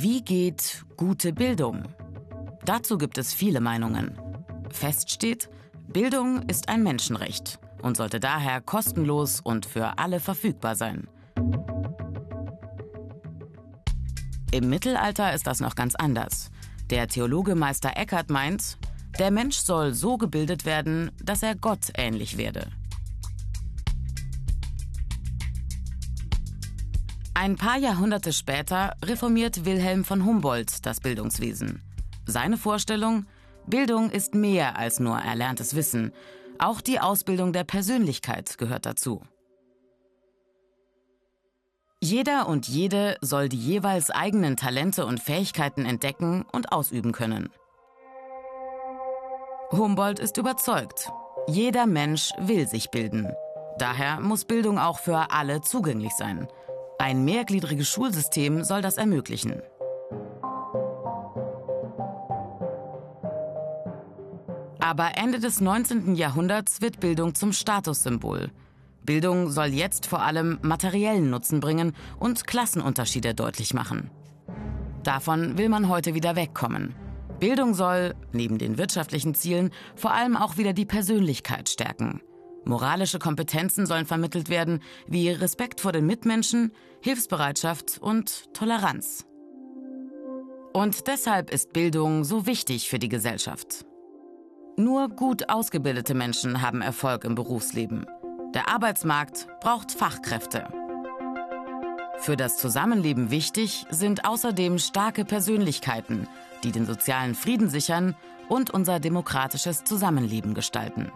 Wie geht gute Bildung? Dazu gibt es viele Meinungen. Fest steht, Bildung ist ein Menschenrecht und sollte daher kostenlos und für alle verfügbar sein. Im Mittelalter ist das noch ganz anders. Der Theologe Meister Eckhart meint, der Mensch soll so gebildet werden, dass er Gott ähnlich werde. Ein paar Jahrhunderte später reformiert Wilhelm von Humboldt das Bildungswesen. Seine Vorstellung, Bildung ist mehr als nur erlerntes Wissen. Auch die Ausbildung der Persönlichkeit gehört dazu. Jeder und jede soll die jeweils eigenen Talente und Fähigkeiten entdecken und ausüben können. Humboldt ist überzeugt, jeder Mensch will sich bilden. Daher muss Bildung auch für alle zugänglich sein. Ein mehrgliedriges Schulsystem soll das ermöglichen. Aber Ende des 19. Jahrhunderts wird Bildung zum Statussymbol. Bildung soll jetzt vor allem materiellen Nutzen bringen und Klassenunterschiede deutlich machen. Davon will man heute wieder wegkommen. Bildung soll, neben den wirtschaftlichen Zielen, vor allem auch wieder die Persönlichkeit stärken. Moralische Kompetenzen sollen vermittelt werden, wie Respekt vor den Mitmenschen, Hilfsbereitschaft und Toleranz. Und deshalb ist Bildung so wichtig für die Gesellschaft. Nur gut ausgebildete Menschen haben Erfolg im Berufsleben. Der Arbeitsmarkt braucht Fachkräfte. Für das Zusammenleben wichtig sind außerdem starke Persönlichkeiten, die den sozialen Frieden sichern und unser demokratisches Zusammenleben gestalten.